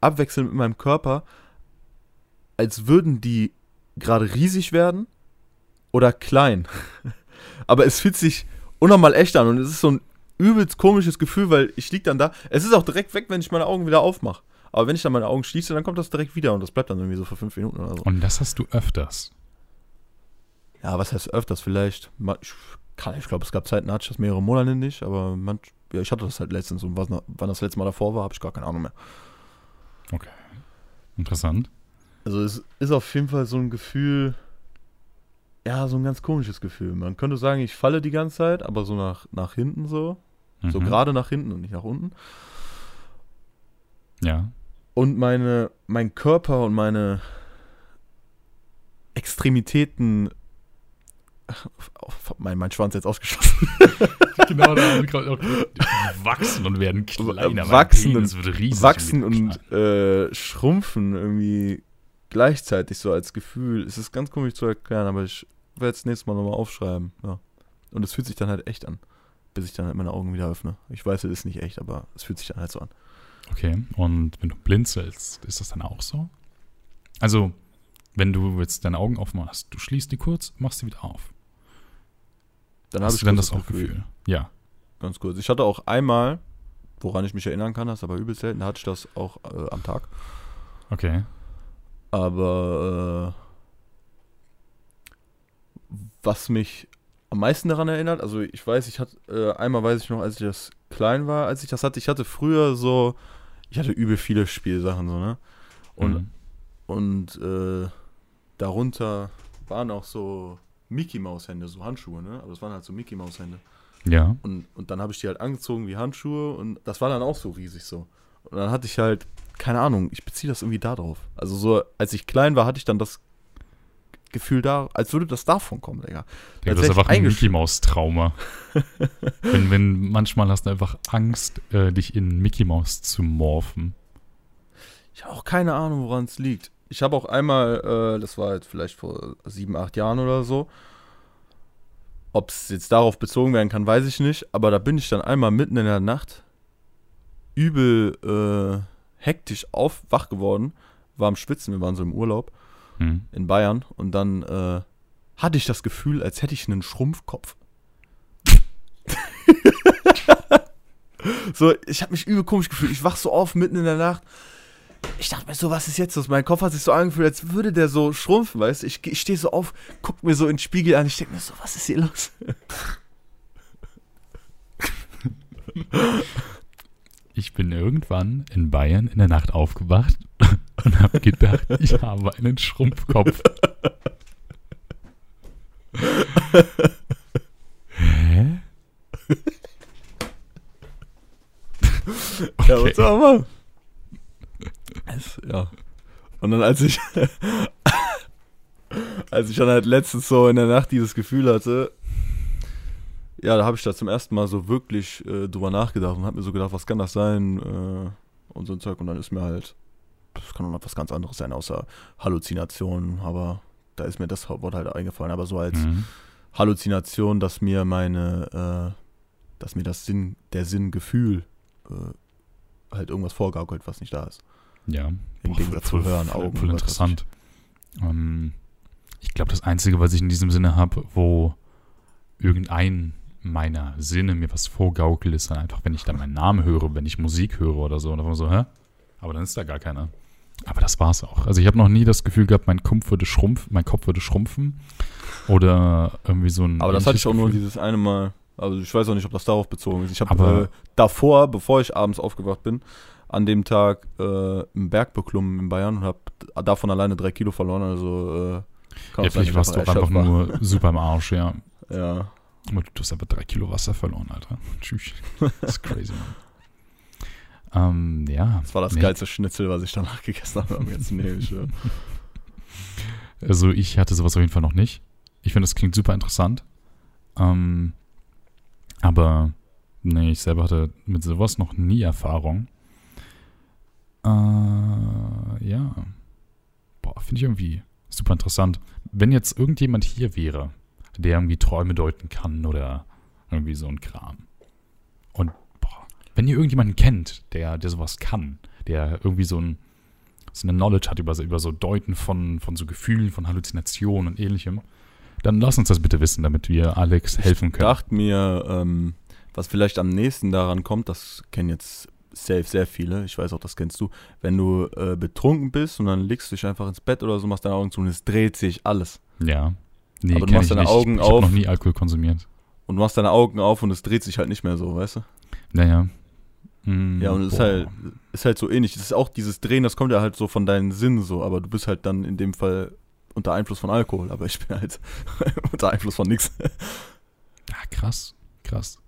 abwechselnd mit meinem Körper, als würden die gerade riesig werden oder klein. Aber es fühlt sich unnormal echt an und es ist so ein übelst komisches Gefühl, weil ich lieg dann da. Es ist auch direkt weg, wenn ich meine Augen wieder aufmache. Aber wenn ich dann meine Augen schließe, dann kommt das direkt wieder und das bleibt dann irgendwie so für fünf Minuten oder so. Und das hast du öfters. Ja, was heißt öfters vielleicht? Ich, kann- ich glaube, es gab Zeiten, da hatte ich das mehrere Monate nicht, aber manch, ja, ich hatte das halt letztens und was, wann das letzte Mal davor war, habe ich gar keine Ahnung mehr. Interessant. Also es ist auf jeden Fall so ein Gefühl, ja, so ein ganz komisches Gefühl. Man könnte sagen, ich falle die ganze Zeit, aber so nach, nach hinten so. So Mhm. gerade nach hinten und nicht nach unten. Ja. Und meine, mein Körper und meine Extremitäten. Mein, mein Schwanz jetzt ausgeschlossen. genau, da haben wir gerade auch die wachsen und werden kleiner. Wachsen und- Wachsen und äh, schrumpfen irgendwie gleichzeitig so als Gefühl. Es ist ganz komisch zu erklären, aber ich werde es nächstes Mal nochmal aufschreiben. Ja. Und es fühlt sich dann halt echt an, bis ich dann halt meine Augen wieder öffne. Ich weiß, es ist nicht echt, aber es fühlt sich dann halt so an. Okay, und wenn du blinzelst, ist das dann auch so? Also, wenn du jetzt deine Augen aufmachst, du schließt die kurz, machst sie wieder auf. Dann habe Hast ich du dann das auch Gefühl? Ja. Ganz kurz. Ich hatte auch einmal, woran ich mich erinnern kann, das ist aber übelst selten, hatte ich das auch äh, am Tag. Okay. Aber äh, was mich am meisten daran erinnert, also ich weiß, ich hatte, äh, einmal weiß ich noch, als ich das klein war, als ich das hatte, ich hatte früher so, ich hatte übel viele Spielsachen so, ne? Und, Mhm. und äh, darunter waren auch so Mickey Maus Hände, so Handschuhe, ne? Aber das waren halt so Mickey Maus Hände. Ja. Und, und dann habe ich die halt angezogen wie Handschuhe und das war dann auch so riesig so. Und dann hatte ich halt, keine Ahnung, ich beziehe das irgendwie da drauf. Also so, als ich klein war, hatte ich dann das Gefühl da, als würde das davon kommen, Digga. Digga, das ist einfach ein Mickey Maus Trauma. wenn, wenn manchmal hast du einfach Angst, äh, dich in Mickey Maus zu morphen. Ich habe auch keine Ahnung, woran es liegt. Ich habe auch einmal, äh, das war halt vielleicht vor sieben, acht Jahren oder so, ob es jetzt darauf bezogen werden kann, weiß ich nicht, aber da bin ich dann einmal mitten in der Nacht übel äh, hektisch auf, wach geworden, war am Schwitzen, wir waren so im Urlaub Hm. in Bayern und dann äh, hatte ich das Gefühl, als hätte ich einen Schrumpfkopf. so, ich habe mich übel komisch gefühlt. Ich wach so auf mitten in der Nacht. Ich dachte mir so, was ist jetzt los? Mein Kopf hat sich so angefühlt, als würde der so schrumpfen, weißt du? Ich, ich stehe so auf, guck mir so in den Spiegel an, ich denke mir so, was ist hier los? Ich bin irgendwann in Bayern in der Nacht aufgewacht und habe gedacht, ich habe einen Schrumpfkopf. Hä? Ja, was man? Es, ja. Und dann als ich als ich dann halt letztens so in der Nacht dieses Gefühl hatte, ja, da habe ich da zum ersten Mal so wirklich äh, drüber nachgedacht und habe mir so gedacht, was kann das sein äh, und so ein Zeug und dann ist mir halt, das kann noch was ganz anderes sein, außer Halluzinationen, aber da ist mir das Wort halt eingefallen, aber so als Mhm. Halluzination, dass mir meine, äh, dass mir das Sinn, der Sinngefühl äh, halt irgendwas vorgaukelt, was nicht da ist. Ja. Im Gegensatz zu Hören, Augen, Voll interessant. Ähm, ich glaube, das Einzige, was ich in diesem Sinne habe, wo irgendein meiner Sinne mir was vorgaukelt, ist dann einfach, wenn ich dann meinen Namen höre, wenn ich Musik höre oder so. Und dann so, hä? Aber dann ist da gar keiner. Aber das war's auch. Also ich habe noch nie das Gefühl gehabt, mein Kopf würde schrumpfen, mein Kopf würde schrumpfen. Oder irgendwie so ein. Aber das hatte ich auch nur Gefühl. dieses eine Mal. Also ich weiß auch nicht, ob das darauf bezogen ist. Ich habe äh, davor, bevor ich abends aufgewacht bin, an dem Tag äh, einen Berg beklommen in Bayern und habe davon alleine drei Kilo verloren. Also äh, Ja, vielleicht ich warst du auch einfach nur super im Arsch, ja. Ja. Aber du hast einfach drei Kilo Wasser verloren, Alter. Tschüss. Das ist crazy, Mann. ähm, ja. Das war das Nee. geilste Schnitzel, was ich danach gegessen habe. Jetzt nee, ich, äh, Also ich hatte sowas auf jeden Fall noch nicht. Ich finde, das klingt super interessant. Ähm, aber nee, ich selber hatte mit sowas noch nie Erfahrung. Äh, ja. Boah, finde ich irgendwie super interessant. Wenn jetzt irgendjemand hier wäre, der irgendwie Träume deuten kann oder irgendwie so ein Kram. Und boah, wenn ihr irgendjemanden kennt, der, der sowas kann, der irgendwie so ein so eine Knowledge hat über, so- über so Deuten von, von so Gefühlen, von Halluzinationen und ähnlichem, dann lass uns das bitte wissen, damit wir Alex helfen können. dachte mir, ähm, was vielleicht am nächsten daran kommt, das kennen jetzt safe sehr viele, ich weiß auch, das kennst du, wenn du äh, betrunken bist und dann legst du dich einfach ins Bett oder so, machst deine Augen zu und es dreht sich alles. Ja. Nee, Aber du machst ich deine nicht. Augen ich, ich habe auf. noch nie Alkohol konsumiert. Und du machst deine Augen auf und es dreht sich halt nicht mehr so, weißt du? Naja. Mm, Ja, und es ist halt, ist halt so ähnlich. Es ist auch dieses Drehen, das kommt ja halt so von deinen Sinnen so, aber du bist halt dann in dem Fall unter Einfluss von Alkohol, aber ich bin halt unter Einfluss von nichts. Ja, krass, krass.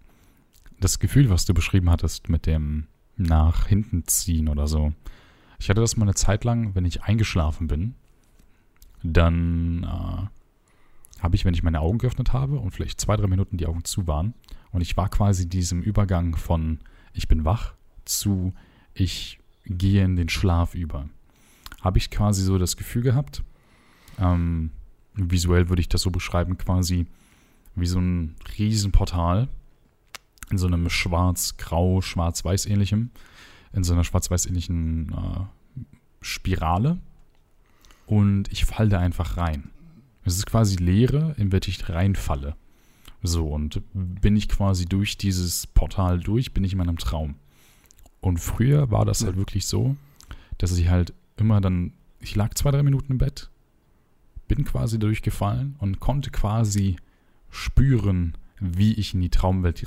Das Gefühl, was du beschrieben hattest mit dem nach hinten ziehen oder so. Ich hatte das mal eine Zeit lang, wenn ich eingeschlafen bin, dann äh, habe ich, wenn ich meine Augen geöffnet habe und vielleicht zwei, drei Minuten die Augen zu waren und ich war quasi diesem Übergang von ich bin wach zu ich gehe in den Schlaf über, habe ich quasi so das Gefühl gehabt, ähm, visuell würde ich das so beschreiben, quasi wie so ein Riesenportal in so einem schwarz-grau, schwarz-weiß ähnlichem, in so einer schwarz-weiß ähnlichen äh, Spirale und ich falle da einfach rein. Es ist quasi Leere, in welche ich reinfalle. So, und bin ich quasi durch dieses Portal durch, bin ich in meinem Traum. Und früher war das halt wirklich so, dass ich halt immer dann, ich lag zwei, drei Minuten im Bett, bin quasi durchgefallen und konnte quasi spüren, wie ich in die Traumwelt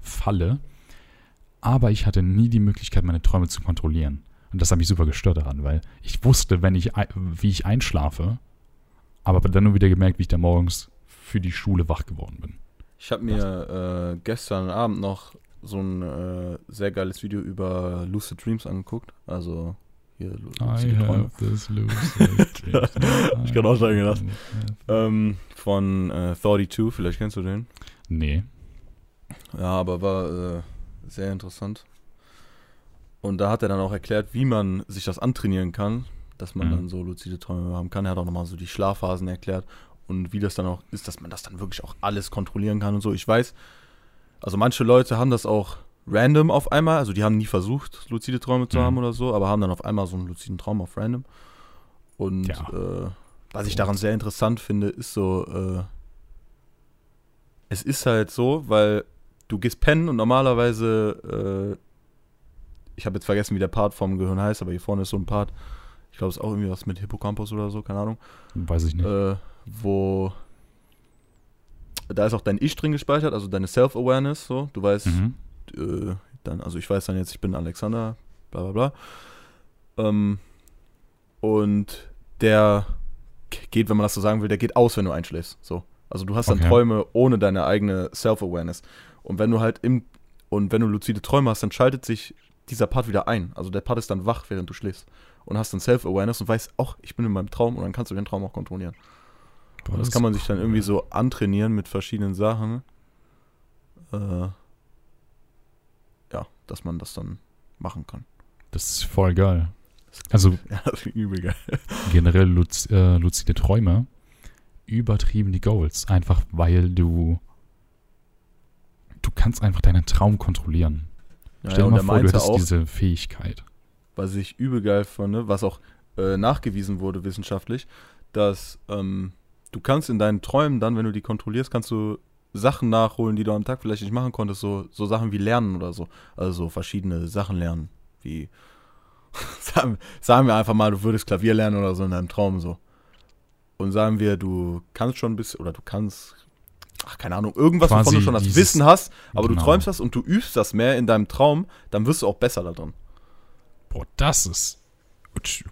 reinfalle. Aber ich hatte nie die Möglichkeit, meine Träume zu kontrollieren. Und das hat mich super gestört daran, weil ich wusste, wenn ich, wie ich einschlafe, aber dann nur wieder gemerkt, wie ich da morgens für die Schule wach geworden bin. Ich habe mir äh, gestern Abend noch so ein äh, sehr geiles Video über Lucid Dreams angeguckt. Also hier Träume. lucid dream. Ich kann auch sagen, gedacht. Ähm, von äh, 32, vielleicht kennst du den. Nee. Ja, aber war äh, sehr interessant. Und da hat er dann auch erklärt, wie man sich das antrainieren kann, dass man Mhm. dann so luzide Träume haben kann. Er hat auch nochmal so die Schlafphasen erklärt und wie das dann auch ist, dass man das dann wirklich auch alles kontrollieren kann und so. Ich weiß, also manche Leute haben das auch random auf einmal, also die haben nie versucht, luzide Träume zu Mhm. haben oder so, aber haben dann auf einmal so einen luziden Traum auf random. Und Ja. äh, was ich daran sehr interessant finde, ist so, äh, es ist halt so, weil du gehst pennen und normalerweise, äh, ich habe jetzt vergessen, wie der Part vom Gehirn heißt, aber hier vorne ist so ein Part, ich glaube, es ist auch irgendwie was mit Hippocampus oder so, keine Ahnung. Weiß ich nicht. Äh, wo da ist auch dein Ich drin gespeichert, also deine Self-Awareness, so. Du weißt, mhm. äh, dann, also ich weiß dann jetzt, ich bin Alexander, bla bla bla. Ähm, und der geht, wenn man das so sagen will, der geht aus, wenn du einschläfst. So. Also du hast dann Okay. Träume ohne deine eigene Self-Awareness. Und wenn du halt im, und wenn du luzide Träume hast, dann schaltet sich dieser Part wieder ein. Also der Part ist dann wach, während du schläfst. Und hast dann Self-Awareness und weißt, ach, ich bin in meinem Traum und dann kannst du den Traum auch kontrollieren. Boah, Und das ist kann man sich dann cool. irgendwie so antrainieren mit verschiedenen Sachen. Äh, ja, dass man das dann machen kann. Das ist voll geil. Also Ja, das ist übel geil. generell luz äh, luzide Träume, übertrieben die Goals. Einfach weil du. Du kannst einfach deinen Traum kontrollieren. Ja, Stell dir mal vor, du hättest auch, diese Fähigkeit. was ich übel geil fand, was auch äh, nachgewiesen wurde wissenschaftlich, dass ähm, du kannst in deinen Träumen dann, wenn du die kontrollierst, kannst du Sachen nachholen, die du am Tag vielleicht nicht machen konntest, so, so Sachen wie Lernen oder so. Also so verschiedene Sachen lernen, wie sagen, sagen wir einfach mal, du würdest Klavier lernen oder so in deinem Traum so. Und sagen wir, du kannst schon ein bisschen, oder du kannst, ach, keine Ahnung, irgendwas, wovon du schon das Wissen hast, aber genau. du träumst das und du übst das mehr in deinem Traum, dann wirst du auch besser da drin. Boah, das ist.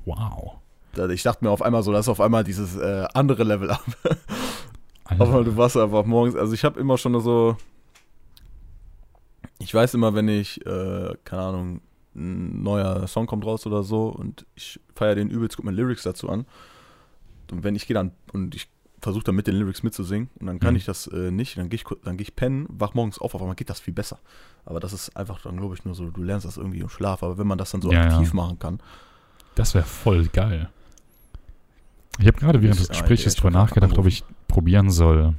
Wow. Ich dachte mir auf einmal so, das ist auf einmal dieses äh, andere Level ab. Aber du warst einfach morgens, also ich habe immer schon so, ich weiß immer, wenn ich, äh, keine Ahnung, ein neuer Song kommt raus oder so und ich feiere den übelst, guck mir Lyrics dazu an. Und wenn ich gehe dann und ich versuche dann mit den Lyrics mitzusingen und dann kann Mhm. ich das äh, nicht, dann gehe ich, dann gehe ich pennen, wach morgens auf, auf einmal geht das viel besser. Aber das ist einfach dann, glaube ich, nur so, du lernst das irgendwie im Schlaf. Aber wenn man das dann so Ja, ja. aktiv machen kann, Das wäre voll geil. Ich habe gerade während des Ja, Gesprächs drüber nachgedacht, ob ich probieren soll,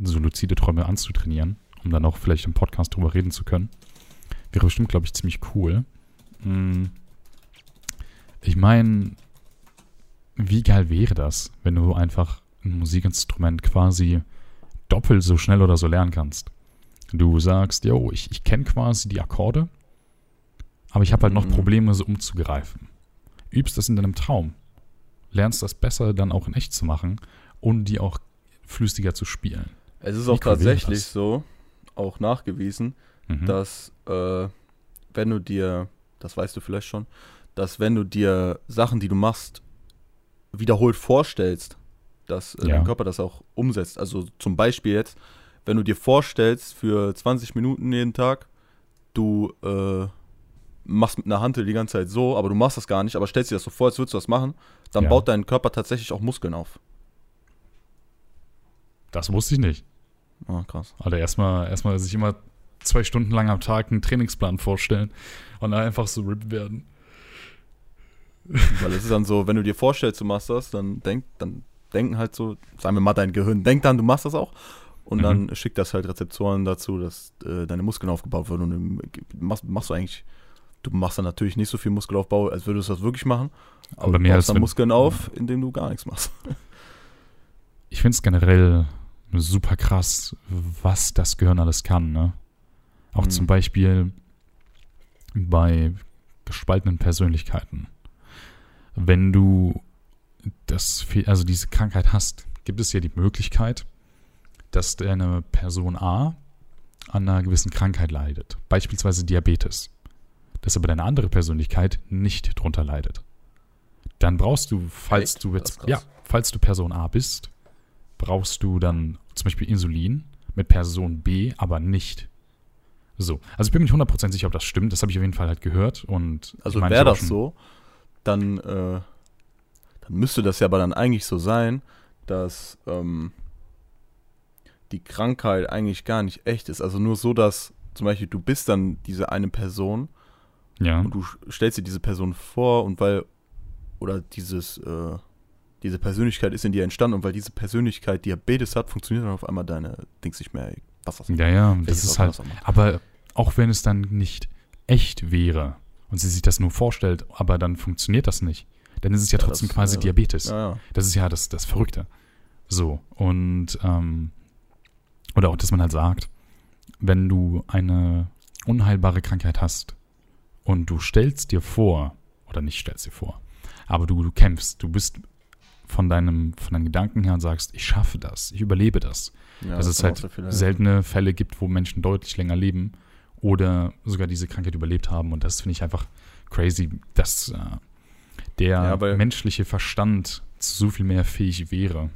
so luzide Träume anzutrainieren, um dann auch vielleicht im Podcast drüber reden zu können. Wäre bestimmt, glaube ich, ziemlich cool. Hm. Ich meine, wie geil wäre das, wenn du einfach ein Musikinstrument quasi doppelt so schnell oder so lernen kannst? Du sagst, yo, ich, ich kenne quasi die Akkorde, aber ich habe halt noch Mhm. Probleme, so umzugreifen. Übst das in deinem Traum. Lernst das besser dann auch in echt zu machen und die auch flüssiger zu spielen. es ist auch wäre tatsächlich so, auch nachgewiesen, Mhm. dass äh, wenn du dir, das weißt du vielleicht schon, dass wenn du dir Sachen, die du machst, wiederholt vorstellst, dass äh, Ja. dein Körper das auch umsetzt. Also zum Beispiel jetzt, wenn du dir vorstellst für 20 Minuten jeden Tag, du äh, machst mit einer Hantel die ganze Zeit so, aber du machst das gar nicht, aber stellst dir das so vor, als würdest du das machen, dann Ja. baut dein Körper tatsächlich auch Muskeln auf. Das wusste ich nicht. Ah, krass. Alter, erstmal erstmal sich immer zwei Stunden lang am Tag einen Trainingsplan vorstellen und dann einfach so ripped werden. Weil es ist dann so, wenn du dir vorstellst, du machst das, dann denk, dann denken halt so, sagen wir mal, dein Gehirn denkt dann, du machst das auch. Und Mhm. dann schickt das halt Rezeptoren dazu, dass äh, deine Muskeln aufgebaut werden. Und im, machst, machst du eigentlich, du machst dann natürlich nicht so viel Muskelaufbau, als würdest du das wirklich machen. Aber du mehr baust als dann Muskeln auf, indem du gar nichts machst. Ich finde es generell super krass, was das Gehirn alles kann, ne? Auch Mhm. zum Beispiel bei gespaltenen Persönlichkeiten. Wenn du das, also diese Krankheit hast, gibt es ja die Möglichkeit, dass deine Person A an einer gewissen Krankheit leidet. Beispielsweise Diabetes. Dass aber deine andere Persönlichkeit nicht drunter leidet. Dann brauchst du, falls Echt? du jetzt, ja, falls du Person A bist, brauchst du dann zum Beispiel Insulin mit Person B, aber nicht. So. Also ich bin mir nicht 100% sicher, ob das stimmt. Das habe ich auf jeden Fall halt gehört. Und Also wäre das so, dann, äh, dann müsste das ja aber dann eigentlich so sein, dass ähm, die Krankheit eigentlich gar nicht echt ist. Also nur so, dass zum Beispiel du bist dann diese eine Person Ja. und du stellst dir diese Person vor und weil, oder dieses, äh, diese Persönlichkeit ist in dir entstanden und weil diese Persönlichkeit Diabetes hat, funktioniert dann auf einmal deine Dings nicht mehr. Was das Ja, ja, das ist halt. Aber auch wenn es dann nicht echt wäre und sie sich das nur vorstellt, aber dann funktioniert das nicht, dann ist es ja Ja, trotzdem das, quasi äh, Diabetes. Ja, ja. Das ist ja das, das Verrückte. So, und, ähm, oder auch, dass man halt sagt, wenn du eine unheilbare Krankheit hast und du stellst dir vor, oder nicht stellst dir vor, aber du, du kämpfst, du bist von deinem, von deinen Gedanken her und sagst, ich schaffe das, ich überlebe das. Ja, dass es kann auch halt so seltene Fälle gibt, wo Menschen deutlich länger leben oder sogar diese Krankheit überlebt haben. Und das finde ich einfach crazy, dass äh, der Ja, menschliche Verstand zu so viel mehr fähig wäre.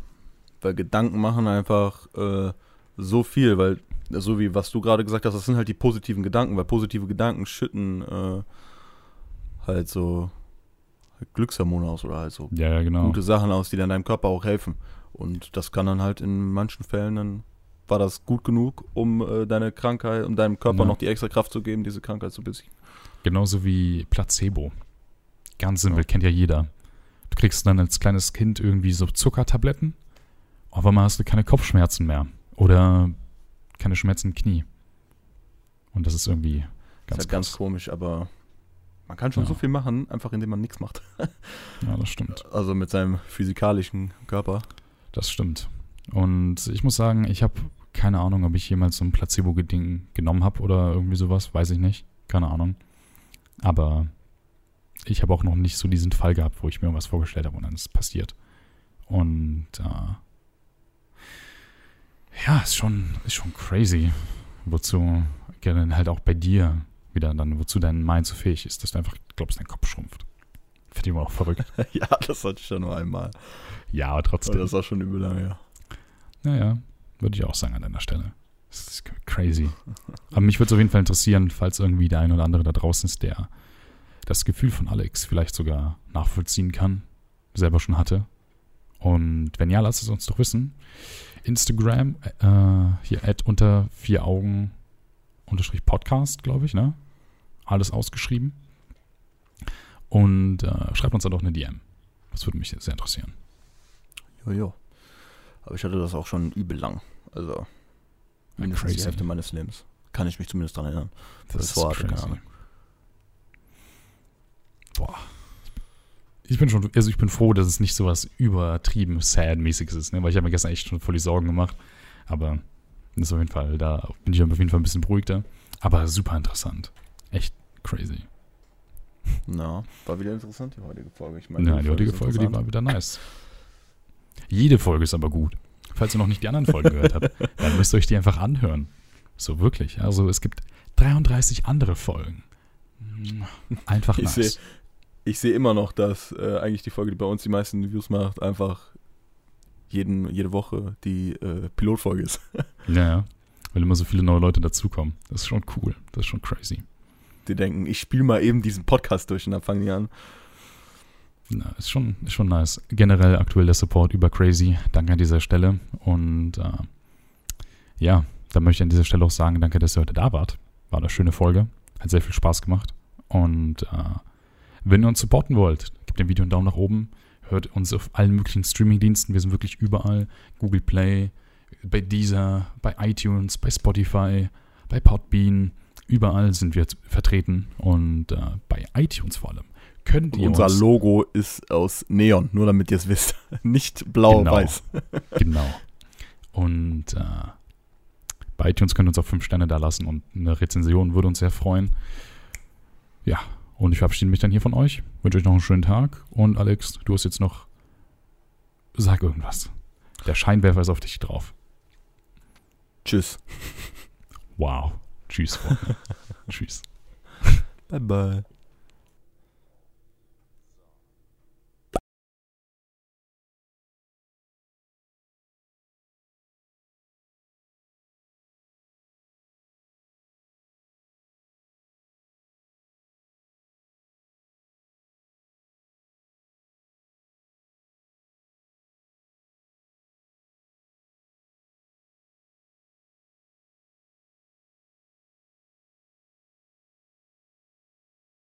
Weil Gedanken machen einfach äh, so viel, weil so wie was du gerade gesagt hast, das sind halt die positiven Gedanken, weil positive Gedanken schütten äh, halt so Glückshormone aus oder halt so Ja, ja, genau. gute Sachen aus, die dann deinem Körper auch helfen. Und das kann dann halt in manchen Fällen dann war das gut genug, um äh, deine Krankheit, um deinem Körper Ja. noch die extra Kraft zu geben, diese Krankheit zu besiegen. Genauso wie Placebo. Ganz simpel, Ja. kennt ja jeder. Du kriegst dann als kleines Kind irgendwie so Zuckertabletten, auf einmal hast du keine Kopfschmerzen mehr. Oder keine Schmerzen im Knie. Und das ist irgendwie Ganz ist halt ganz komisch, aber man kann schon Ja. so viel machen, einfach indem man nichts macht. Ja, das stimmt. Also mit seinem physikalischen Körper. Das stimmt. Und ich muss sagen, ich habe keine Ahnung, ob ich jemals so ein Placebo-Ding genommen habe oder irgendwie sowas. Weiß ich nicht. Keine Ahnung. Aber ich habe auch noch nicht so diesen Fall gehabt, wo ich mir was vorgestellt habe und dann ist es passiert. Und äh, ja, ist schon, ist schon crazy, wozu gerne halt auch bei dir wieder dann, wozu dein Mind so fähig ist, dass du einfach glaubst, dein Kopf schrumpft. Finde ich immer auch verrückt. ja, das hatte ich ja nur einmal. Ja, aber Aber trotzdem. das war schon übel lange, ja. Naja, würde ich auch sagen an deiner Stelle. Das ist crazy. Aber mich würde es auf jeden Fall interessieren, falls irgendwie der ein oder andere da draußen ist, der das Gefühl von Alex vielleicht sogar nachvollziehen kann, selber schon hatte. Und wenn ja, lasst es uns doch wissen. Instagram, äh, hier at unter vier Augen unterstrich Podcast, glaube ich, ne? Alles ausgeschrieben. Und äh, schreibt uns dann doch eine DM. Das würde mich sehr interessieren. Jojo. Aber ich hatte das auch schon übel lang. Also mindestens die crazy. Hälfte meines Lebens. Kann ich mich zumindest dran erinnern. Das, Das war, keine Ahnung. Boah. Ich bin schon, also ich bin froh, dass es nicht so was übertrieben sad-mäßiges ist, ne? weil ich habe mir gestern echt schon voll die Sorgen gemacht. Aber das ist auf jeden Fall, da bin ich auf jeden Fall ein bisschen beruhigter. Aber super interessant. Echt crazy. Na, war wieder interessant, die heutige Folge. Ich meine, Ja, die heutige Folge, die war wieder nice. Jede Folge ist aber gut. Falls ihr noch nicht die anderen Folgen gehört habt, dann müsst ihr euch die einfach anhören. So wirklich. Also es gibt 33 andere Folgen. Einfach Ich nice. Ich sehe immer noch, dass äh, eigentlich die Folge, die bei uns die meisten Views macht, einfach jeden, jede Woche die äh, Pilotfolge ist. Ja, ja. Weil immer so viele neue Leute dazukommen. Das ist schon cool. Das ist schon crazy. Die denken, ich spiele mal eben diesen Podcast durch und dann fangen die an. Na, ist schon, ist schon nice. Generell aktuell der Support über Crazy. Danke an dieser Stelle. Und äh, ja, dann möchte ich an dieser Stelle auch sagen, danke, dass ihr heute da wart. War eine schöne Folge. Hat sehr viel Spaß gemacht. Und äh, wenn ihr uns supporten wollt, gebt dem Video einen Daumen nach oben. Hört uns auf allen möglichen Streaming-Diensten. Wir sind wirklich überall. Google Play, bei Deezer, bei iTunes, bei Spotify, bei Podbean. Überall sind wir vertreten. Und äh, bei iTunes vor allem. Könnt ihr Unser uns Logo ist aus Neon, nur damit ihr es wisst. Nicht blau-weiß. Genau. Und äh, bei iTunes könnt ihr uns auch fünf Sterne da lassen und eine Rezension würde uns sehr freuen. Ja, und ich verabschiede mich dann hier von euch. Wünsche euch noch einen schönen Tag. Und Alex, du hast jetzt noch. Sag irgendwas. Der Scheinwerfer ist auf dich drauf. Tschüss. Wow. Tschüss. Tschüss. Bye bye.